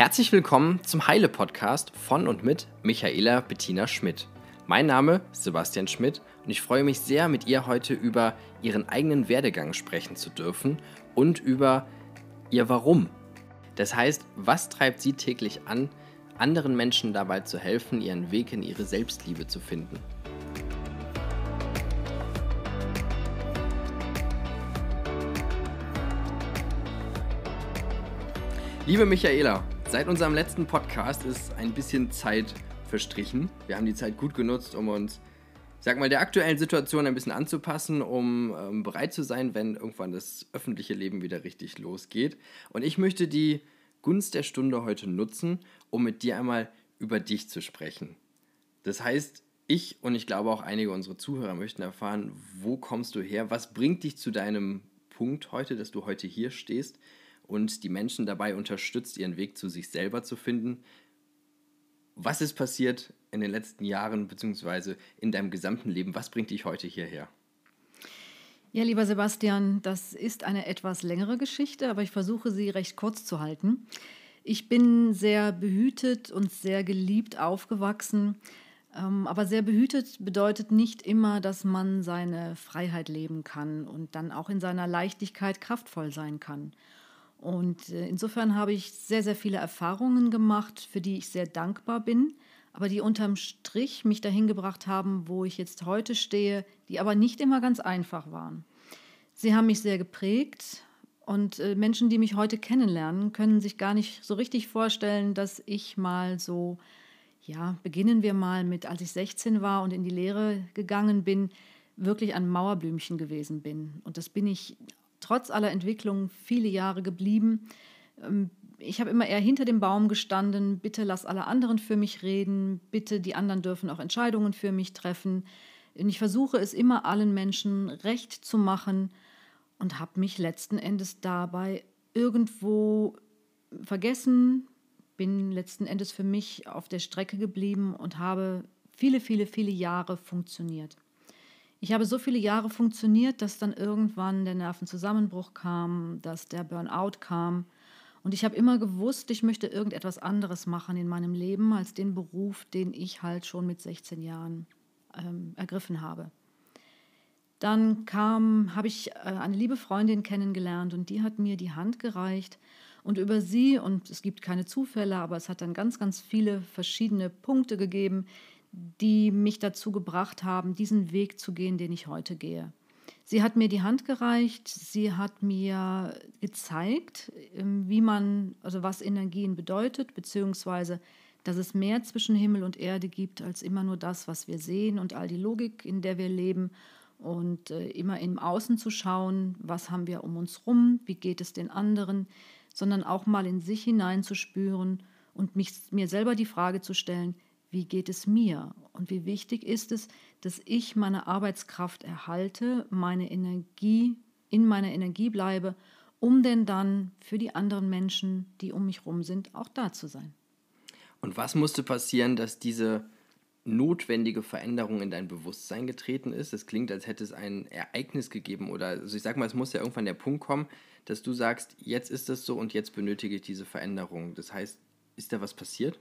Herzlich willkommen zum Heile Podcast von und mit Michaela Bettina Schmidt. Mein Name ist Sebastian Schmidt und ich freue mich sehr, mit ihr heute über ihren eigenen Werdegang sprechen zu dürfen und über ihr Warum. Das heißt, was treibt sie täglich an, anderen Menschen dabei zu helfen, ihren Weg in ihre Selbstliebe zu finden. Liebe Michaela, Seit unserem letzten Podcast ist ein bisschen Zeit verstrichen. Wir haben die Zeit gut genutzt, um uns, sag mal, der aktuellen Situation ein bisschen anzupassen, um ähm, bereit zu sein, wenn irgendwann das öffentliche Leben wieder richtig losgeht. Und ich möchte die Gunst der Stunde heute nutzen, um mit dir einmal über dich zu sprechen. Das heißt, ich und ich glaube auch einige unserer Zuhörer möchten erfahren, wo kommst du her? Was bringt dich zu deinem Punkt heute, dass du heute hier stehst? Und die Menschen dabei unterstützt, ihren Weg zu sich selber zu finden. Was ist passiert in den letzten Jahren bzw. in deinem gesamten Leben? Was bringt dich heute hierher? Ja, lieber Sebastian, das ist eine etwas längere Geschichte, aber ich versuche sie recht kurz zu halten. Ich bin sehr behütet und sehr geliebt aufgewachsen. Ähm, aber sehr behütet bedeutet nicht immer, dass man seine Freiheit leben kann und dann auch in seiner Leichtigkeit kraftvoll sein kann. Und äh, insofern habe ich sehr, sehr viele Erfahrungen gemacht, für die ich sehr dankbar bin, aber die unterm Strich mich dahin gebracht haben, wo ich jetzt heute stehe, die aber nicht immer ganz einfach waren. Sie haben mich sehr geprägt und äh, Menschen, die mich heute kennenlernen, können sich gar nicht so richtig vorstellen, dass ich mal so, ja, beginnen wir mal mit, als ich 16 war und in die Lehre gegangen bin, wirklich ein Mauerblümchen gewesen bin. Und das bin ich trotz aller Entwicklung viele Jahre geblieben. Ähm, ich habe immer eher hinter dem Baum gestanden, bitte lass alle anderen für mich reden, bitte die anderen dürfen auch Entscheidungen für mich treffen. Und ich versuche es immer allen Menschen recht zu machen und habe mich letzten Endes dabei irgendwo vergessen, bin letzten Endes für mich auf der Strecke geblieben und habe viele, viele, viele Jahre funktioniert. Ich habe so viele Jahre funktioniert, dass dann irgendwann der Nervenzusammenbruch kam, dass der Burnout kam. Und ich habe immer gewusst, ich möchte irgendetwas anderes machen in meinem Leben als den Beruf, den ich halt schon mit 16 Jahren ähm, ergriffen habe. Dann kam, habe ich äh, eine liebe Freundin kennengelernt und die hat mir die Hand gereicht. Und über sie, und es gibt keine Zufälle, aber es hat dann ganz, ganz viele verschiedene Punkte gegeben, die mich dazu gebracht haben, diesen Weg zu gehen, den ich heute gehe. Sie hat mir die Hand gereicht, sie hat mir gezeigt, ähm, wie man, also was Energien bedeutet, beziehungsweise dass es mehr zwischen Himmel und Erde gibt als immer nur das, was wir sehen und all die Logik, in der wir leben und äh, immer im Außen zu schauen, was haben wir um uns rum, wie geht es den anderen, sondern auch mal in sich hineinzuspüren und mich, mir selber die Frage zu stellen, wie geht es mir und wie wichtig ist es, dass ich meine Arbeitskraft erhalte, meine Energie, in meiner Energie bleibe, um denn dann für die anderen Menschen, die um mich herum sind, auch da zu sein. Und was musste passieren, dass diese notwendige Veränderung in dein Bewusstsein getreten ist? Es klingt, als hätte es ein Ereignis gegeben oder also ich sag mal, es muss ja irgendwann der Punkt kommen, dass du sagst, jetzt ist es so und jetzt benötige ich diese Veränderung. Das heißt, ist da was passiert?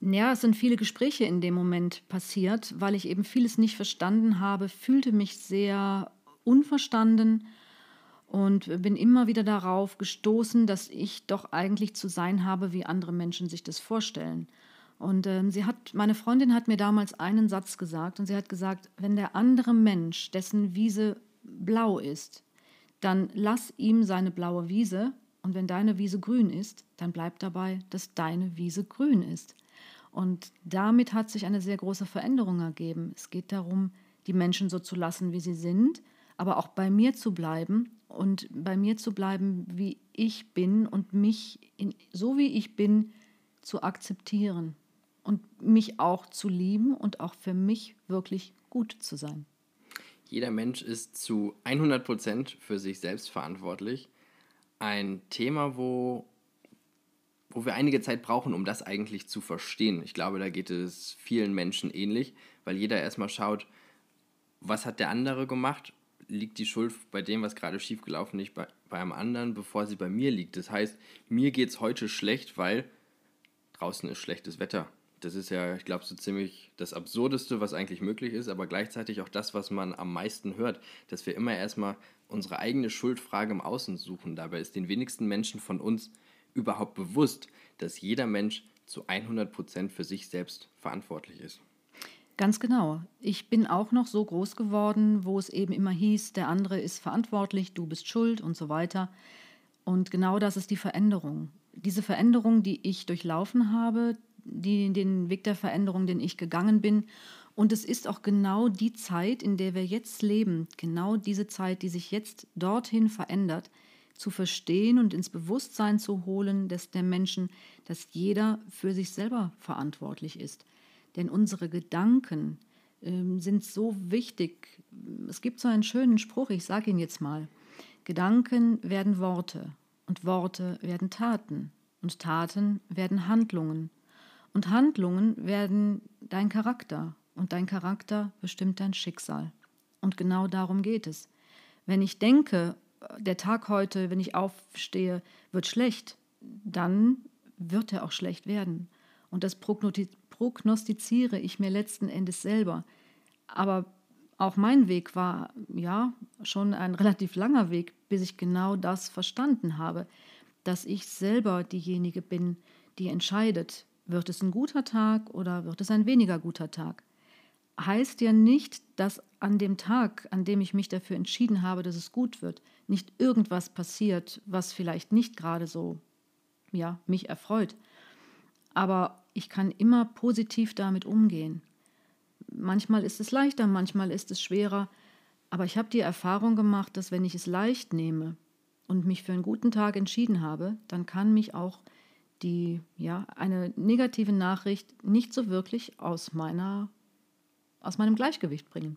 Ja, es sind viele Gespräche in dem Moment passiert, weil ich eben vieles nicht verstanden habe, fühlte mich sehr unverstanden und bin immer wieder darauf gestoßen, dass ich doch eigentlich zu sein habe, wie andere Menschen sich das vorstellen. Und ähm, sie hat, meine Freundin hat mir damals einen Satz gesagt und sie hat gesagt, wenn der andere Mensch, dessen Wiese blau ist, dann lass ihm seine blaue Wiese und wenn deine Wiese grün ist, dann bleib dabei, dass deine Wiese grün ist. Und damit hat sich eine sehr große Veränderung ergeben. Es geht darum, die Menschen so zu lassen, wie sie sind, aber auch bei mir zu bleiben und bei mir zu bleiben, wie ich bin und mich in, so wie ich bin zu akzeptieren und mich auch zu lieben und auch für mich wirklich gut zu sein. Jeder Mensch ist zu 100 Prozent für sich selbst verantwortlich. Ein Thema, wo wo wir einige Zeit brauchen, um das eigentlich zu verstehen. Ich glaube, da geht es vielen Menschen ähnlich, weil jeder erstmal schaut, was hat der andere gemacht, liegt die Schuld bei dem, was gerade schiefgelaufen ist, bei, bei einem anderen, bevor sie bei mir liegt. Das heißt, mir geht es heute schlecht, weil draußen ist schlechtes Wetter. Das ist ja, ich glaube, so ziemlich das Absurdeste, was eigentlich möglich ist, aber gleichzeitig auch das, was man am meisten hört, dass wir immer erstmal unsere eigene Schuldfrage im Außen suchen. Dabei ist den wenigsten Menschen von uns überhaupt bewusst, dass jeder Mensch zu 100 Prozent für sich selbst verantwortlich ist. Ganz genau. Ich bin auch noch so groß geworden, wo es eben immer hieß, der andere ist verantwortlich, du bist schuld und so weiter. Und genau das ist die Veränderung. Diese Veränderung, die ich durchlaufen habe, die, den Weg der Veränderung, den ich gegangen bin. Und es ist auch genau die Zeit, in der wir jetzt leben, genau diese Zeit, die sich jetzt dorthin verändert, zu verstehen und ins Bewusstsein zu holen, dass der Menschen, dass jeder für sich selber verantwortlich ist. Denn unsere Gedanken äh, sind so wichtig. Es gibt so einen schönen Spruch, ich sage ihn jetzt mal. Gedanken werden Worte und Worte werden Taten und Taten werden Handlungen und Handlungen werden dein Charakter und dein Charakter bestimmt dein Schicksal. Und genau darum geht es. Wenn ich denke, der Tag heute, wenn ich aufstehe, wird schlecht, dann wird er auch schlecht werden. Und das prognostiziere ich mir letzten Endes selber. Aber auch mein Weg war ja schon ein relativ langer Weg, bis ich genau das verstanden habe, dass ich selber diejenige bin, die entscheidet, wird es ein guter Tag oder wird es ein weniger guter Tag? Heißt ja nicht, dass an dem Tag, an dem ich mich dafür entschieden habe, dass es gut wird, nicht irgendwas passiert, was vielleicht nicht gerade so, ja, mich erfreut. Aber ich kann immer positiv damit umgehen. Manchmal ist es leichter, manchmal ist es schwerer. Aber ich habe die Erfahrung gemacht, dass wenn ich es leicht nehme und mich für einen guten Tag entschieden habe, dann kann mich auch die ja eine negative Nachricht nicht so wirklich aus meiner aus meinem Gleichgewicht bringen.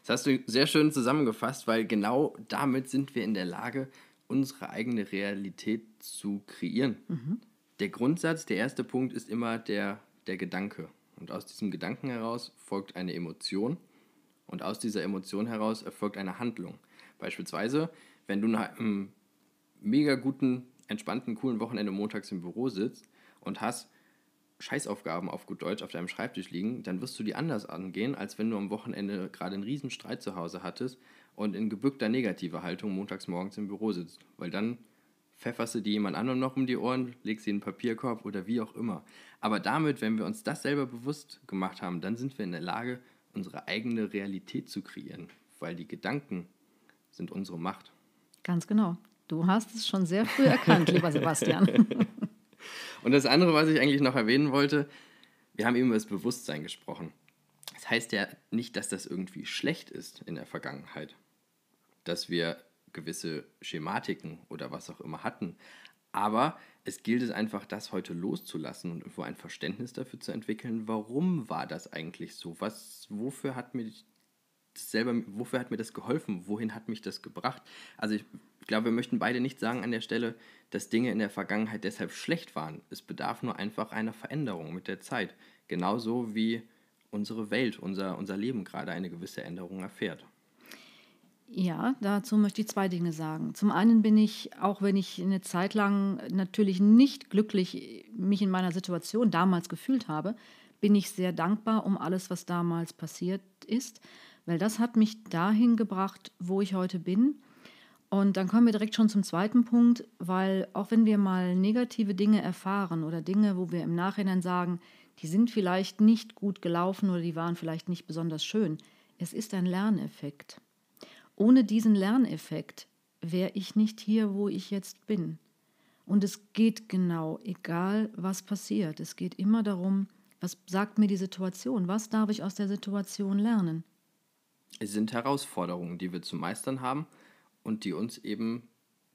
Das hast du sehr schön zusammengefasst, weil genau damit sind wir in der Lage, unsere eigene Realität zu kreieren. Mhm. Der Grundsatz, der erste Punkt ist immer der, der Gedanke. Und aus diesem Gedanken heraus folgt eine Emotion und aus dieser Emotion heraus erfolgt eine Handlung. Beispielsweise, wenn du nach einem mega guten entspannten, coolen Wochenende montags im Büro sitzt und hast Scheißaufgaben auf gut Deutsch auf deinem Schreibtisch liegen, dann wirst du die anders angehen, als wenn du am Wochenende gerade einen riesen Streit zu Hause hattest und in gebückter negativer Haltung montags morgens im Büro sitzt. Weil dann pfefferst du die jemand anderem noch um die Ohren, legst sie in den Papierkorb oder wie auch immer. Aber damit, wenn wir uns das selber bewusst gemacht haben, dann sind wir in der Lage, unsere eigene Realität zu kreieren, weil die Gedanken sind unsere Macht. Ganz genau. Du hast es schon sehr früh erkannt, lieber Sebastian. Und das andere, was ich eigentlich noch erwähnen wollte, wir haben eben über das Bewusstsein gesprochen. Das heißt ja nicht, dass das irgendwie schlecht ist in der Vergangenheit, dass wir gewisse Schematiken oder was auch immer hatten. Aber es gilt es einfach, das heute loszulassen und irgendwo ein Verständnis dafür zu entwickeln, warum war das eigentlich so? Was, wofür hat mich selber, wofür hat mir das geholfen? Wohin hat mich das gebracht? Also ich ich glaube, wir möchten beide nicht sagen an der Stelle, dass Dinge in der Vergangenheit deshalb schlecht waren. Es bedarf nur einfach einer Veränderung mit der Zeit. Genauso wie unsere Welt, unser, unser Leben gerade eine gewisse Änderung erfährt. Ja, dazu möchte ich zwei Dinge sagen. Zum einen bin ich, auch wenn ich eine Zeit lang natürlich nicht glücklich mich in meiner Situation damals gefühlt habe, bin ich sehr dankbar um alles, was damals passiert ist, weil das hat mich dahin gebracht, wo ich heute bin und dann kommen wir direkt schon zum zweiten Punkt, weil auch wenn wir mal negative Dinge erfahren oder Dinge, wo wir im Nachhinein sagen, die sind vielleicht nicht gut gelaufen oder die waren vielleicht nicht besonders schön, es ist ein Lerneffekt. Ohne diesen Lerneffekt wäre ich nicht hier, wo ich jetzt bin. Und es geht genau, egal was passiert. Es geht immer darum, was sagt mir die Situation? Was darf ich aus der Situation lernen? Es sind Herausforderungen, die wir zu meistern haben und die uns eben,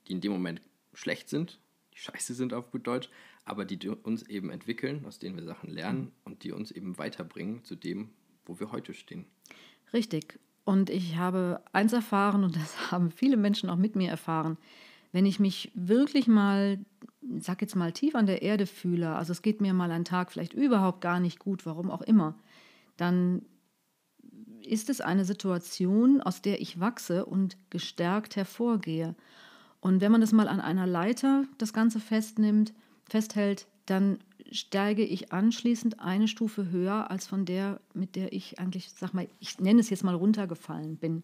die in dem Moment schlecht sind, die scheiße sind auf gut Deutsch, aber die uns eben entwickeln, aus denen wir Sachen lernen mhm. und die uns eben weiterbringen zu dem, wo wir heute stehen. Richtig. Und ich habe eins erfahren, und das haben viele Menschen auch mit mir erfahren, wenn ich mich wirklich mal, sag jetzt mal, tief an der Erde fühle, also es geht mir mal ein Tag vielleicht überhaupt gar nicht gut, warum auch immer, dann ist es eine Situation, aus der ich wachse und gestärkt hervorgehe. Und wenn man das mal an einer Leiter das Ganze festnimmt, festhält, dann steige ich anschließend eine Stufe höher als von der, mit der ich eigentlich, sag mal, ich nenne es jetzt mal runtergefallen bin.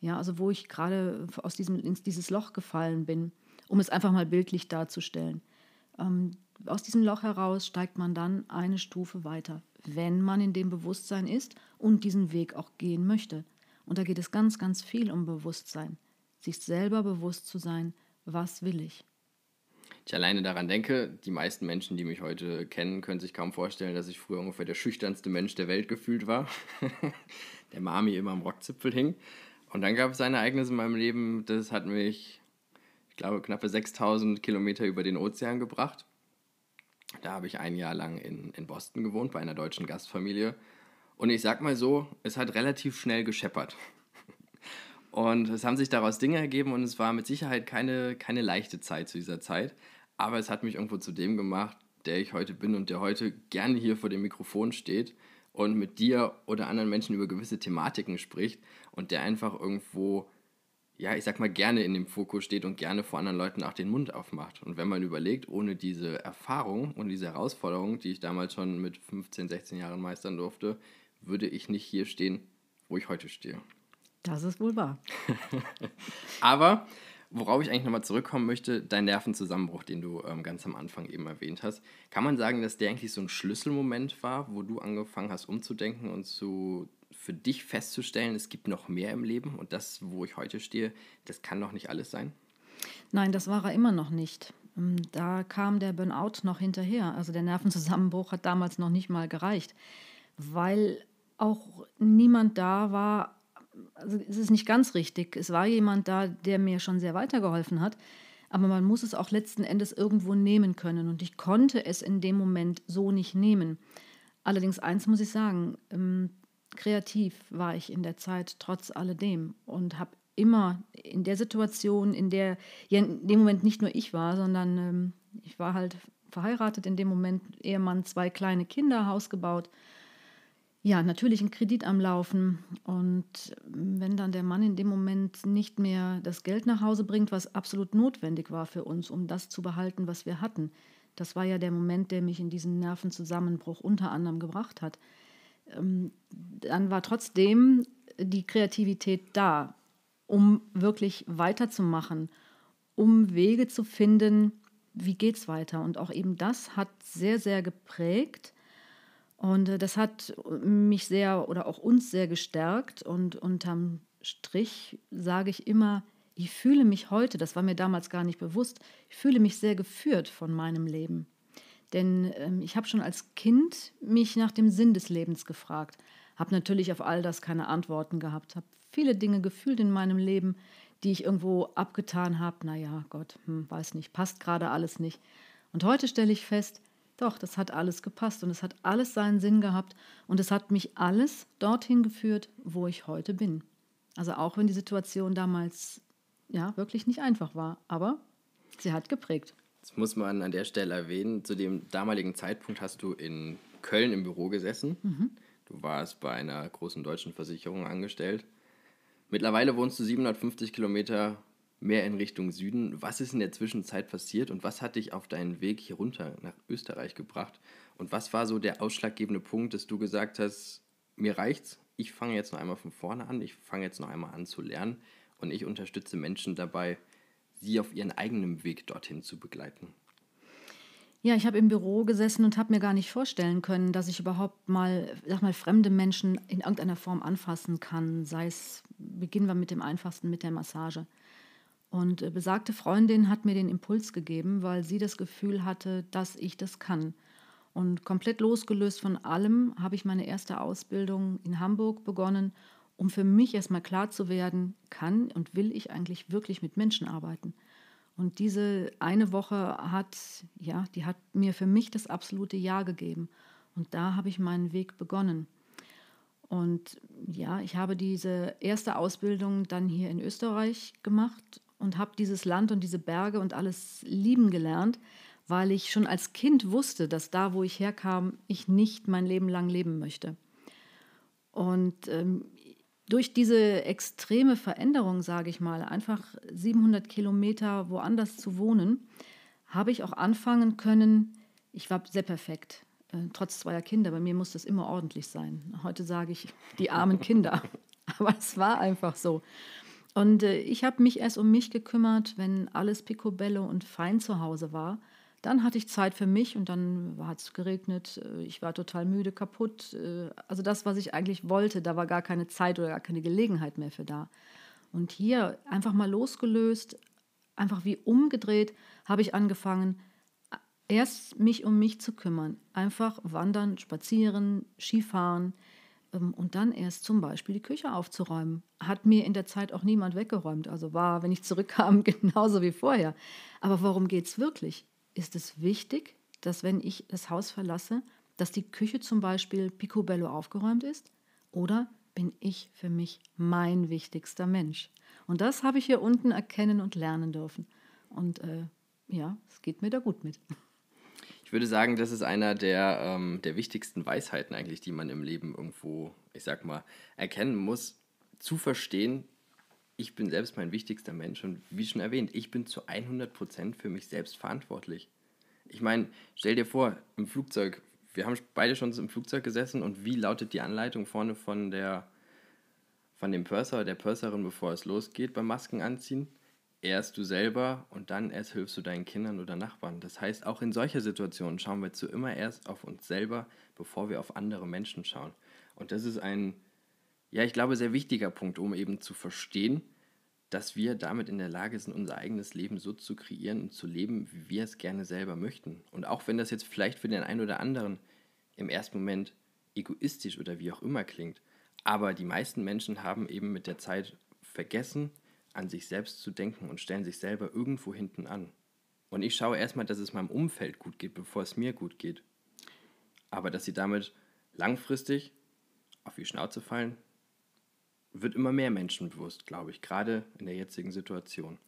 Ja, also wo ich gerade aus diesem, in dieses Loch gefallen bin, um es einfach mal bildlich darzustellen. Ähm, aus diesem Loch heraus steigt man dann eine Stufe weiter, wenn man in dem Bewusstsein ist und diesen Weg auch gehen möchte. Und da geht es ganz, ganz viel um Bewusstsein, sich selber bewusst zu sein, was will ich. Ich alleine daran denke, die meisten Menschen, die mich heute kennen, können sich kaum vorstellen, dass ich früher ungefähr der schüchternste Mensch der Welt gefühlt war, der Mami immer am Rockzipfel hing. Und dann gab es ein Ereignis in meinem Leben, das hat mich, ich glaube, knappe 6000 Kilometer über den Ozean gebracht. Da habe ich ein Jahr lang in, in Boston gewohnt, bei einer deutschen Gastfamilie. Und ich sag mal so, es hat relativ schnell gescheppert. Und es haben sich daraus Dinge ergeben und es war mit Sicherheit keine, keine leichte Zeit zu dieser Zeit. Aber es hat mich irgendwo zu dem gemacht, der ich heute bin und der heute gerne hier vor dem Mikrofon steht und mit dir oder anderen Menschen über gewisse Thematiken spricht und der einfach irgendwo ja, ich sag mal, gerne in dem Fokus steht und gerne vor anderen Leuten auch den Mund aufmacht. Und wenn man überlegt, ohne diese Erfahrung und diese Herausforderung, die ich damals schon mit 15, 16 Jahren meistern durfte, würde ich nicht hier stehen, wo ich heute stehe. Das ist wohl wahr. Aber worauf ich eigentlich nochmal zurückkommen möchte, dein Nervenzusammenbruch, den du ähm, ganz am Anfang eben erwähnt hast, kann man sagen, dass der eigentlich so ein Schlüsselmoment war, wo du angefangen hast umzudenken und zu für dich festzustellen, es gibt noch mehr im Leben und das, wo ich heute stehe, das kann noch nicht alles sein? Nein, das war er immer noch nicht. Ähm, da kam der Burnout noch hinterher. Also der Nervenzusammenbruch hat damals noch nicht mal gereicht, weil auch niemand da war. Also es ist nicht ganz richtig. Es war jemand da, der mir schon sehr weitergeholfen hat. Aber man muss es auch letzten Endes irgendwo nehmen können. Und ich konnte es in dem Moment so nicht nehmen. Allerdings eins muss ich sagen, ähm, kreativ war ich in der Zeit trotz alledem und habe immer in der Situation, in der ja in dem Moment nicht nur ich war, sondern ähm, ich war halt verheiratet in dem Moment, Ehemann, zwei kleine Kinder, Haus gebaut. Ja, natürlich ein Kredit am Laufen. Und wenn dann der Mann in dem Moment nicht mehr das Geld nach Hause bringt, was absolut notwendig war für uns, um das zu behalten, was wir hatten, das war ja der Moment, der mich in diesen Nervenzusammenbruch unter anderem gebracht hat ähm, dann war trotzdem die Kreativität da, um wirklich weiterzumachen, um Wege zu finden, wie geht es weiter. Und auch eben das hat sehr, sehr geprägt. Und äh, das hat mich sehr oder auch uns sehr gestärkt. Und unterm Strich sage ich immer, ich fühle mich heute, das war mir damals gar nicht bewusst, ich fühle mich sehr geführt von meinem Leben. Denn ähm, ich habe schon als Kind mich nach dem Sinn des Lebens gefragt, habe natürlich auf all das keine Antworten gehabt, habe viele Dinge gefühlt in meinem Leben, die ich irgendwo abgetan habe. Naja, Gott, hm, weiß nicht, passt gerade alles nicht. Und heute stelle ich fest, doch, das hat alles gepasst und es hat alles seinen Sinn gehabt und es hat mich alles dorthin geführt, wo ich heute bin. Also auch wenn die Situation damals ja wirklich nicht einfach war, aber sie hat geprägt. Das muss man an der Stelle erwähnen. Zu dem damaligen Zeitpunkt hast du in Köln im Büro gesessen. Mhm. Du warst bei einer großen deutschen Versicherung angestellt. Mittlerweile wohnst du 750 Kilometer mehr in Richtung Süden. Was ist in der Zwischenzeit passiert und was hat dich auf deinen Weg hier runter nach Österreich gebracht? Und was war so der ausschlaggebende Punkt, dass du gesagt hast, mir reicht's, ich fange jetzt noch einmal von vorne an, ich fange jetzt noch einmal an zu lernen und ich unterstütze Menschen dabei, sie auf ihren eigenen Weg dorthin zu begleiten? Ja, ich habe im Büro gesessen und habe mir gar nicht vorstellen können, dass ich überhaupt mal, sag mal, fremde Menschen in irgendeiner Form anfassen kann. Sei es, beginnen wir mit dem einfachsten, mit der Massage. Und äh, besagte Freundin hat mir den Impuls gegeben, weil sie das Gefühl hatte, dass ich das kann. Und komplett losgelöst von allem habe ich meine erste Ausbildung in Hamburg begonnen um für mich erstmal klar zu werden, kann und will ich eigentlich wirklich mit Menschen arbeiten. Und diese eine Woche hat, ja, die hat mir für mich das absolute Ja gegeben. Und da habe ich meinen Weg begonnen. Und ja, ich habe diese erste Ausbildung dann hier in Österreich gemacht und habe dieses Land und diese Berge und alles lieben gelernt, weil ich schon als Kind wusste, dass da, wo ich herkam, ich nicht mein Leben lang leben möchte. Und ähm, durch diese extreme Veränderung, sage ich mal, einfach 700 Kilometer woanders zu wohnen, habe ich auch anfangen können, ich war sehr perfekt, äh, trotz zweier Kinder, bei mir muss das immer ordentlich sein. Heute sage ich, die armen Kinder, aber es war einfach so. Und äh, ich habe mich erst um mich gekümmert, wenn alles picobello und fein zu Hause war. Dann hatte ich Zeit für mich und dann hat es geregnet. Äh, ich war total müde, kaputt. Äh, also das, was ich eigentlich wollte, da war gar keine Zeit oder gar keine Gelegenheit mehr für da. Und hier einfach mal losgelöst, einfach wie umgedreht, habe ich angefangen, erst mich um mich zu kümmern. Einfach wandern, spazieren, Skifahren ähm, und dann erst zum Beispiel die Küche aufzuräumen. Hat mir in der Zeit auch niemand weggeräumt. Also war, wenn ich zurückkam, genauso wie vorher. Aber worum geht es wirklich? Ist es wichtig, dass wenn ich das Haus verlasse, dass die Küche zum Beispiel picobello aufgeräumt ist? Oder bin ich für mich mein wichtigster Mensch? Und das habe ich hier unten erkennen und lernen dürfen. Und äh, ja, es geht mir da gut mit. Ich würde sagen, das ist einer der, ähm, der wichtigsten Weisheiten eigentlich, die man im Leben irgendwo, ich sag mal, erkennen muss. Zu verstehen, ich bin selbst mein wichtigster Mensch und wie schon erwähnt, ich bin zu 100% für mich selbst verantwortlich. Ich meine, stell dir vor, im Flugzeug, wir haben beide schon im Flugzeug gesessen und wie lautet die Anleitung vorne von der von dem Purser, der Purserin, bevor es losgeht beim Masken anziehen? Erst du selber und dann erst hilfst du deinen Kindern oder Nachbarn. Das heißt, auch in solcher Situationen schauen wir zu immer erst auf uns selber, bevor wir auf andere Menschen schauen. Und das ist ein ja, ich glaube, sehr wichtiger Punkt, um eben zu verstehen, dass wir damit in der Lage sind, unser eigenes Leben so zu kreieren und zu leben, wie wir es gerne selber möchten. Und auch wenn das jetzt vielleicht für den einen oder anderen im ersten Moment egoistisch oder wie auch immer klingt, aber die meisten Menschen haben eben mit der Zeit vergessen, an sich selbst zu denken und stellen sich selber irgendwo hinten an. Und ich schaue erstmal, dass es meinem Umfeld gut geht, bevor es mir gut geht. Aber dass sie damit langfristig auf die Schnauze fallen, wird immer mehr Menschen bewusst, glaube ich, gerade in der jetzigen Situation.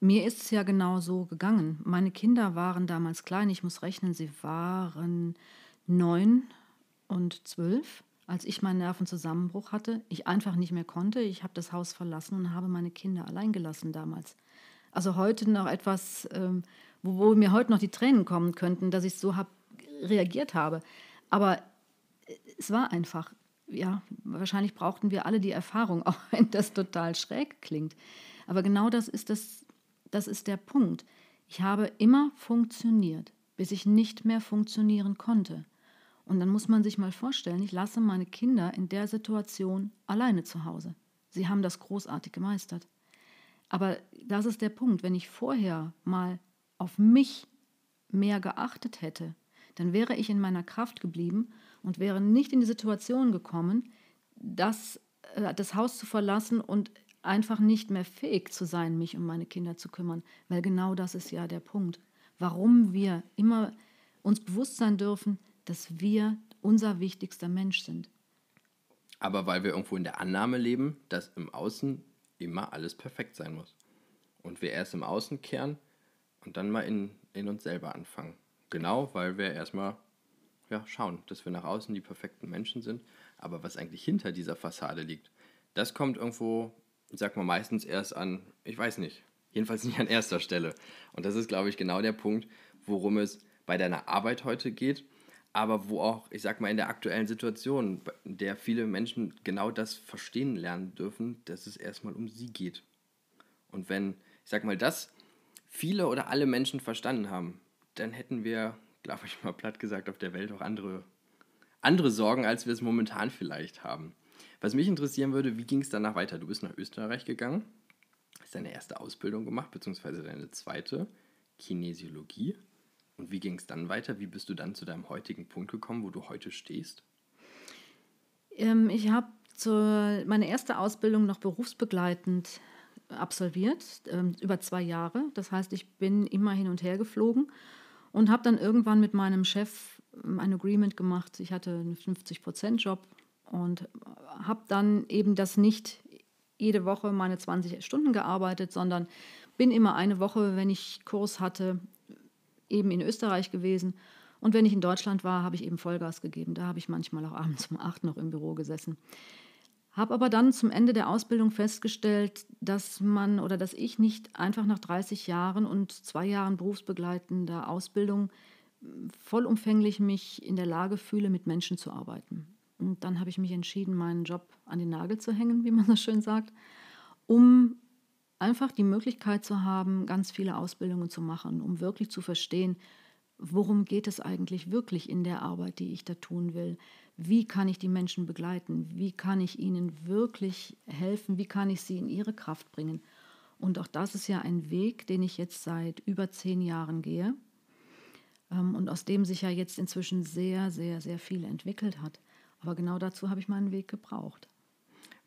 Mir ist es ja genau so gegangen. Meine Kinder waren damals klein, ich muss rechnen, sie waren neun und zwölf, als ich meinen Nervenzusammenbruch hatte. Ich einfach nicht mehr konnte. Ich habe das Haus verlassen und habe meine Kinder allein gelassen damals. Also heute noch etwas, ähm, wo, wo mir heute noch die Tränen kommen könnten, dass ich so hab, reagiert habe. Aber es war einfach ja, wahrscheinlich brauchten wir alle die Erfahrung, auch wenn das total schräg klingt. Aber genau das ist, das, das ist der Punkt. Ich habe immer funktioniert, bis ich nicht mehr funktionieren konnte. Und dann muss man sich mal vorstellen, ich lasse meine Kinder in der Situation alleine zu Hause. Sie haben das großartig gemeistert. Aber das ist der Punkt, wenn ich vorher mal auf mich mehr geachtet hätte, dann wäre ich in meiner Kraft geblieben und wäre nicht in die Situation gekommen, das, äh, das Haus zu verlassen und einfach nicht mehr fähig zu sein, mich um meine Kinder zu kümmern. Weil genau das ist ja der Punkt. Warum wir immer uns bewusst sein dürfen, dass wir unser wichtigster Mensch sind. Aber weil wir irgendwo in der Annahme leben, dass im Außen immer alles perfekt sein muss. Und wir erst im Außen kehren und dann mal in, in uns selber anfangen. Genau, weil wir erstmal ja, schauen, dass wir nach außen die perfekten Menschen sind. Aber was eigentlich hinter dieser Fassade liegt, das kommt irgendwo, sag mal, meistens erst an, ich weiß nicht, jedenfalls nicht an erster Stelle. Und das ist, glaube ich, genau der Punkt, worum es bei deiner Arbeit heute geht, aber wo auch, ich sag mal, in der aktuellen Situation, in der viele Menschen genau das verstehen lernen dürfen, dass es erstmal um sie geht. Und wenn, ich sag mal, das viele oder alle Menschen verstanden haben, dann hätten wir glaube ich mal platt gesagt, auf der Welt auch andere, andere Sorgen, als wir es momentan vielleicht haben. Was mich interessieren würde, wie ging es danach weiter? Du bist nach Österreich gegangen, hast deine erste Ausbildung gemacht, beziehungsweise deine zweite, Kinesiologie. Und wie ging es dann weiter? Wie bist du dann zu deinem heutigen Punkt gekommen, wo du heute stehst? Ähm, ich habe meine erste Ausbildung noch berufsbegleitend absolviert, ähm, über zwei Jahre. Das heißt, ich bin immer hin und her geflogen und habe dann irgendwann mit meinem Chef ähm, ein Agreement gemacht. Ich hatte einen 50-Prozent-Job und habe dann eben das nicht jede Woche meine 20 Stunden gearbeitet, sondern bin immer eine Woche, wenn ich Kurs hatte, eben in Österreich gewesen. Und wenn ich in Deutschland war, habe ich eben Vollgas gegeben. Da habe ich manchmal auch abends um acht noch im Büro gesessen. Habe aber dann zum Ende der Ausbildung festgestellt, dass man oder dass ich nicht einfach nach 30 Jahren und zwei Jahren berufsbegleitender Ausbildung vollumfänglich mich in der Lage fühle, mit Menschen zu arbeiten. Und dann habe ich mich entschieden, meinen Job an den Nagel zu hängen, wie man so schön sagt, um einfach die Möglichkeit zu haben, ganz viele Ausbildungen zu machen, um wirklich zu verstehen, worum geht es eigentlich wirklich in der Arbeit, die ich da tun will? Wie kann ich die Menschen begleiten? Wie kann ich ihnen wirklich helfen? Wie kann ich sie in ihre Kraft bringen? Und auch das ist ja ein Weg, den ich jetzt seit über zehn Jahren gehe ähm, und aus dem sich ja jetzt inzwischen sehr, sehr, sehr viel entwickelt hat. Aber genau dazu habe ich meinen Weg gebraucht.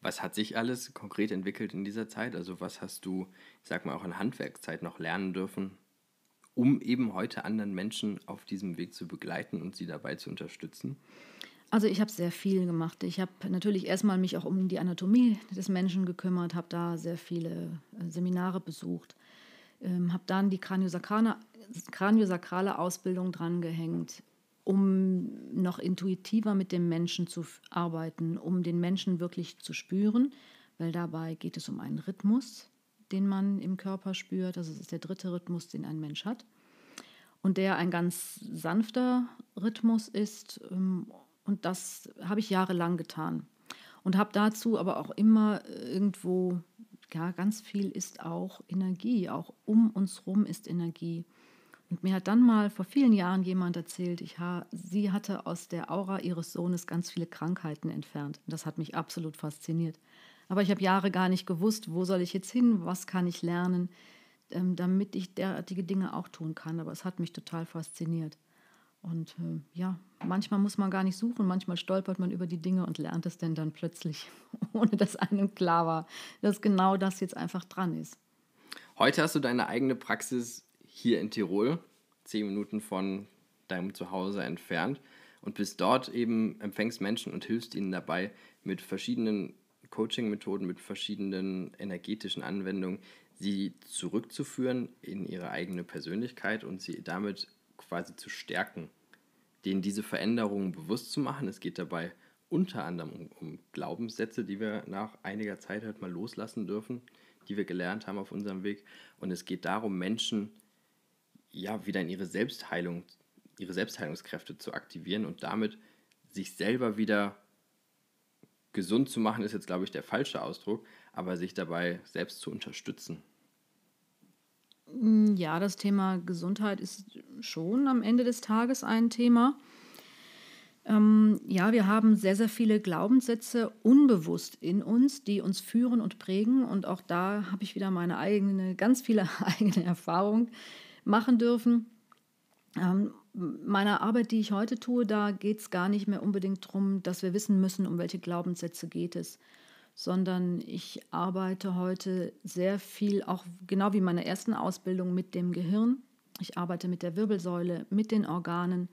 Was hat sich alles konkret entwickelt in dieser Zeit? Also was hast du, ich sag mal, auch in Handwerkszeit noch lernen dürfen, um eben heute anderen Menschen auf diesem Weg zu begleiten und sie dabei zu unterstützen? Also ich habe sehr viel gemacht. Ich habe natürlich erstmal mich auch um die Anatomie des Menschen gekümmert, habe da sehr viele äh, Seminare besucht, ähm, habe dann die kraniosakrale, Ausbildung drangehängt, um noch intuitiver mit dem Menschen zu arbeiten, um den Menschen wirklich zu spüren, weil dabei geht es um einen Rhythmus, den man im Körper spürt. Also es ist der dritte Rhythmus, den ein Mensch hat. Und der ein ganz sanfter Rhythmus ist. Ähm, und das habe ich jahrelang getan. Und habe dazu aber auch immer irgendwo, ja, ganz viel ist auch Energie. Auch um uns rum ist Energie. Und mir hat dann mal vor vielen Jahren jemand erzählt, ich ha, sie hatte aus der Aura ihres Sohnes ganz viele Krankheiten entfernt. Das hat mich absolut fasziniert. Aber ich habe Jahre gar nicht gewusst, wo soll ich jetzt hin, was kann ich lernen, ähm, damit ich derartige Dinge auch tun kann. Aber es hat mich total fasziniert. Und äh, ja, manchmal muss man gar nicht suchen, manchmal stolpert man über die Dinge und lernt es denn dann plötzlich, ohne dass einem klar war, dass genau das jetzt einfach dran ist. Heute hast du deine eigene Praxis hier in Tirol, zehn Minuten von deinem Zuhause entfernt und bist dort eben, empfängst Menschen und hilfst ihnen dabei, mit verschiedenen Coaching-Methoden mit verschiedenen energetischen Anwendungen, sie zurückzuführen in ihre eigene Persönlichkeit und sie damit quasi zu stärken, denen diese Veränderungen bewusst zu machen. Es geht dabei unter anderem um, um Glaubenssätze, die wir nach einiger Zeit halt mal loslassen dürfen, die wir gelernt haben auf unserem Weg. Und es geht darum, Menschen ja wieder in ihre Selbstheilung, ihre Selbstheilungskräfte zu aktivieren und damit sich selber wieder gesund zu machen, ist jetzt, glaube ich, der falsche Ausdruck, aber sich dabei selbst zu unterstützen. Mm, ja, das Thema Gesundheit ist schon am Ende des Tages ein Thema. Ähm, ja, wir haben sehr, sehr viele Glaubenssätze unbewusst in uns, die uns führen und prägen. Und auch da habe ich wieder meine eigene, ganz viele eigene Erfahrungen machen dürfen. Ähm, meiner Arbeit, die ich heute tue, da geht es gar nicht mehr unbedingt darum, dass wir wissen müssen, um welche Glaubenssätze geht es, sondern ich arbeite heute sehr viel, auch genau wie meine ersten Ausbildung, mit dem Gehirn. Ich arbeite mit der Wirbelsäule, mit den Organen,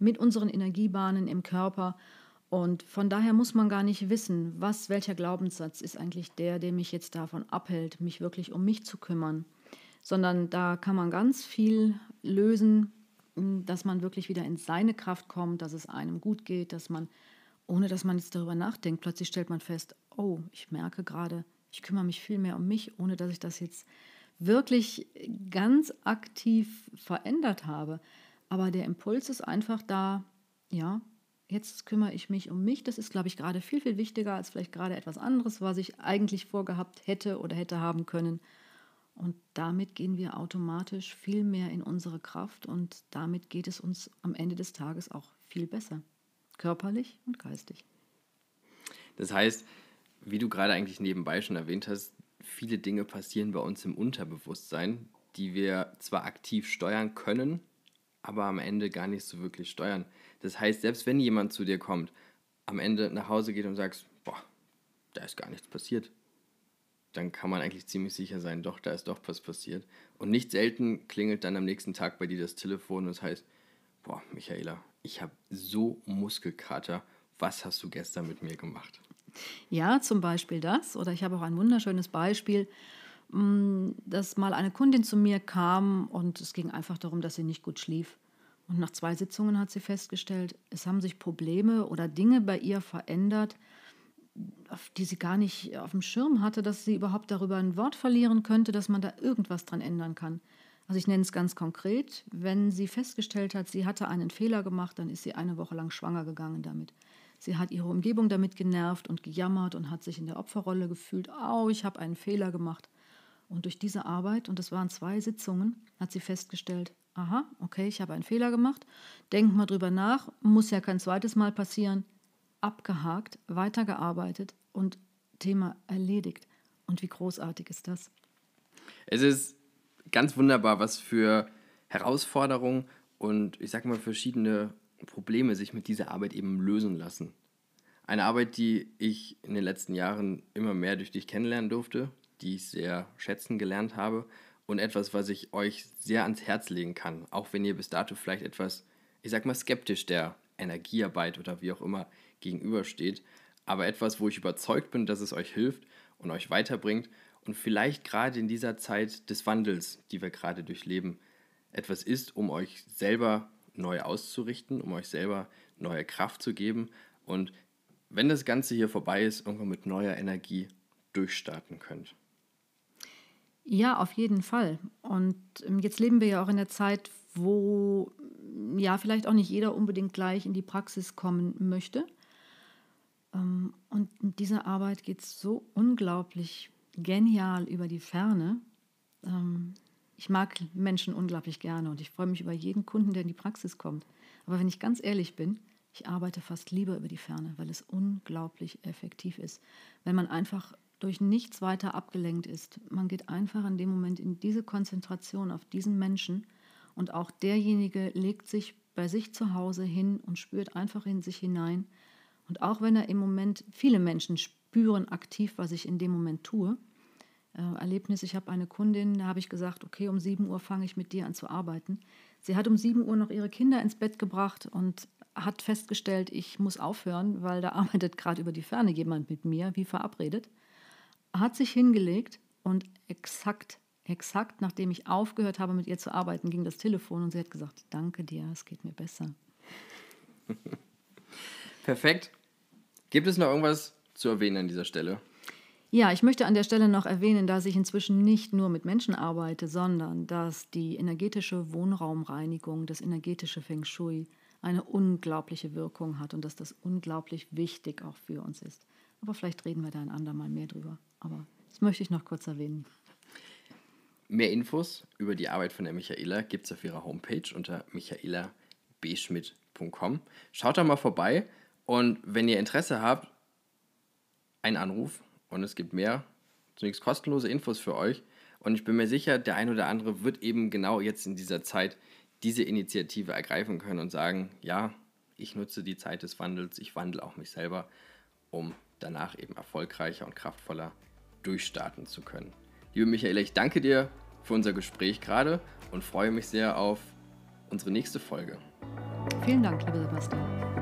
mit unseren Energiebahnen im Körper. Und von daher muss man gar nicht wissen, was, welcher Glaubenssatz ist eigentlich der, der mich jetzt davon abhält, mich wirklich um mich zu kümmern. Sondern da kann man ganz viel lösen, dass man wirklich wieder in seine Kraft kommt, dass es einem gut geht, dass man, ohne dass man jetzt darüber nachdenkt, plötzlich stellt man fest, oh, ich merke gerade, ich kümmere mich viel mehr um mich, ohne dass ich das jetzt wirklich ganz aktiv verändert habe. Aber der Impuls ist einfach da, ja, jetzt kümmere ich mich um mich. Das ist, glaube ich, gerade viel, viel wichtiger als vielleicht gerade etwas anderes, was ich eigentlich vorgehabt hätte oder hätte haben können. Und damit gehen wir automatisch viel mehr in unsere Kraft und damit geht es uns am Ende des Tages auch viel besser, körperlich und geistig. Das heißt, wie du gerade eigentlich nebenbei schon erwähnt hast, viele Dinge passieren bei uns im Unterbewusstsein, die wir zwar aktiv steuern können, aber am Ende gar nicht so wirklich steuern. Das heißt, selbst wenn jemand zu dir kommt, am Ende nach Hause geht und sagst, boah, da ist gar nichts passiert, dann kann man eigentlich ziemlich sicher sein, doch, da ist doch was passiert. Und nicht selten klingelt dann am nächsten Tag bei dir das Telefon und es heißt, boah, Michaela, ich habe so Muskelkater, was hast du gestern mit mir gemacht? Ja, zum Beispiel das. Oder ich habe auch ein wunderschönes Beispiel, mm, dass mal eine Kundin zu mir kam und es ging einfach darum, dass sie nicht gut schlief. Und nach zwei Sitzungen hat sie festgestellt, es haben sich Probleme oder Dinge bei ihr verändert, die sie gar nicht auf dem Schirm hatte, dass sie überhaupt darüber ein Wort verlieren könnte, dass man da irgendwas dran ändern kann. Also ich nenne es ganz konkret, wenn sie festgestellt hat, sie hatte einen Fehler gemacht, dann ist sie eine Woche lang schwanger gegangen damit. Sie hat ihre Umgebung damit genervt und gejammert und hat sich in der Opferrolle gefühlt, au, ich habe einen Fehler gemacht. Und durch diese Arbeit, und das waren zwei Sitzungen, hat sie festgestellt, aha, okay, ich habe einen Fehler gemacht, denk mal drüber nach, muss ja kein zweites Mal passieren, abgehakt, weitergearbeitet und Thema erledigt. Und wie großartig ist das? Es ist ganz wunderbar, was für Herausforderungen und ich sag mal verschiedene Probleme sich mit dieser Arbeit eben lösen lassen. Eine Arbeit, die ich in den letzten Jahren immer mehr durch dich kennenlernen durfte, die ich sehr schätzen gelernt habe und etwas, was ich euch sehr ans Herz legen kann, auch wenn ihr bis dato vielleicht etwas, ich sag mal, skeptisch der Energiearbeit oder wie auch immer gegenübersteht, aber etwas, wo ich überzeugt bin, dass es euch hilft und euch weiterbringt und vielleicht gerade in dieser Zeit des Wandels, die wir gerade durchleben, etwas ist, um euch selber neu auszurichten, um euch selber neue Kraft zu geben und wenn das Ganze hier vorbei ist, irgendwann mit neuer Energie durchstarten könnt. Ja, auf jeden Fall. Und ähm, jetzt leben wir ja auch in der Zeit, wo ja vielleicht auch nicht jeder unbedingt gleich in die Praxis kommen möchte. Ähm, und diese Arbeit geht so unglaublich genial über die Ferne. Ähm, ich mag Menschen unglaublich gerne und ich freue mich über jeden Kunden, der in die Praxis kommt. Aber wenn ich ganz ehrlich bin, ich arbeite fast lieber über die Ferne, weil es unglaublich effektiv ist. Wenn man einfach durch nichts weiter abgelenkt ist. Man geht einfach in dem Moment in diese Konzentration auf diesen Menschen und auch derjenige legt sich bei sich zu Hause hin und spürt einfach in sich hinein. Und auch wenn er im Moment, viele Menschen spüren aktiv, was ich in dem Moment tue. Äh, Erlebnis, ich habe eine Kundin, da habe ich gesagt, okay, um 7 Uhr fange ich mit dir an zu arbeiten. Sie hat um 7 Uhr noch ihre Kinder ins Bett gebracht und hat festgestellt, ich muss aufhören, weil da arbeitet gerade über die Ferne jemand mit mir, wie verabredet hat sich hingelegt und exakt, exakt, nachdem ich aufgehört habe, mit ihr zu arbeiten, ging das Telefon und sie hat gesagt, danke dir, es geht mir besser. Perfekt. Gibt es noch irgendwas zu erwähnen an dieser Stelle? Ja, ich möchte an der Stelle noch erwähnen, dass ich inzwischen nicht nur mit Menschen arbeite, sondern dass die energetische Wohnraumreinigung, das energetische Feng Shui eine unglaubliche Wirkung hat und dass das unglaublich wichtig auch für uns ist. Aber vielleicht reden wir da ein andermal mehr drüber. Aber das möchte ich noch kurz erwähnen. Mehr Infos über die Arbeit von der Michaela gibt es auf ihrer Homepage unter michaelabschmidt.com. Schaut da mal vorbei und wenn ihr Interesse habt, ein Anruf und es gibt mehr, zunächst kostenlose Infos für euch. Und ich bin mir sicher, der ein oder andere wird eben genau jetzt in dieser Zeit diese Initiative ergreifen können und sagen, ja, ich nutze die Zeit des Wandels, ich wandle auch mich selber, um danach eben erfolgreicher und kraftvoller durchstarten zu können. Liebe Michaela, ich danke dir für unser Gespräch gerade und freue mich sehr auf unsere nächste Folge. Vielen Dank, lieber Sebastian.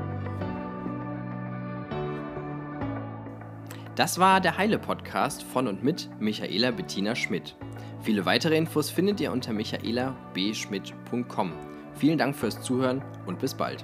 Das war der Heile Podcast von und mit Michaela Bettina Schmidt. Viele weitere Infos findet ihr unter michaelabschmidt.com. Vielen Dank fürs Zuhören und bis bald.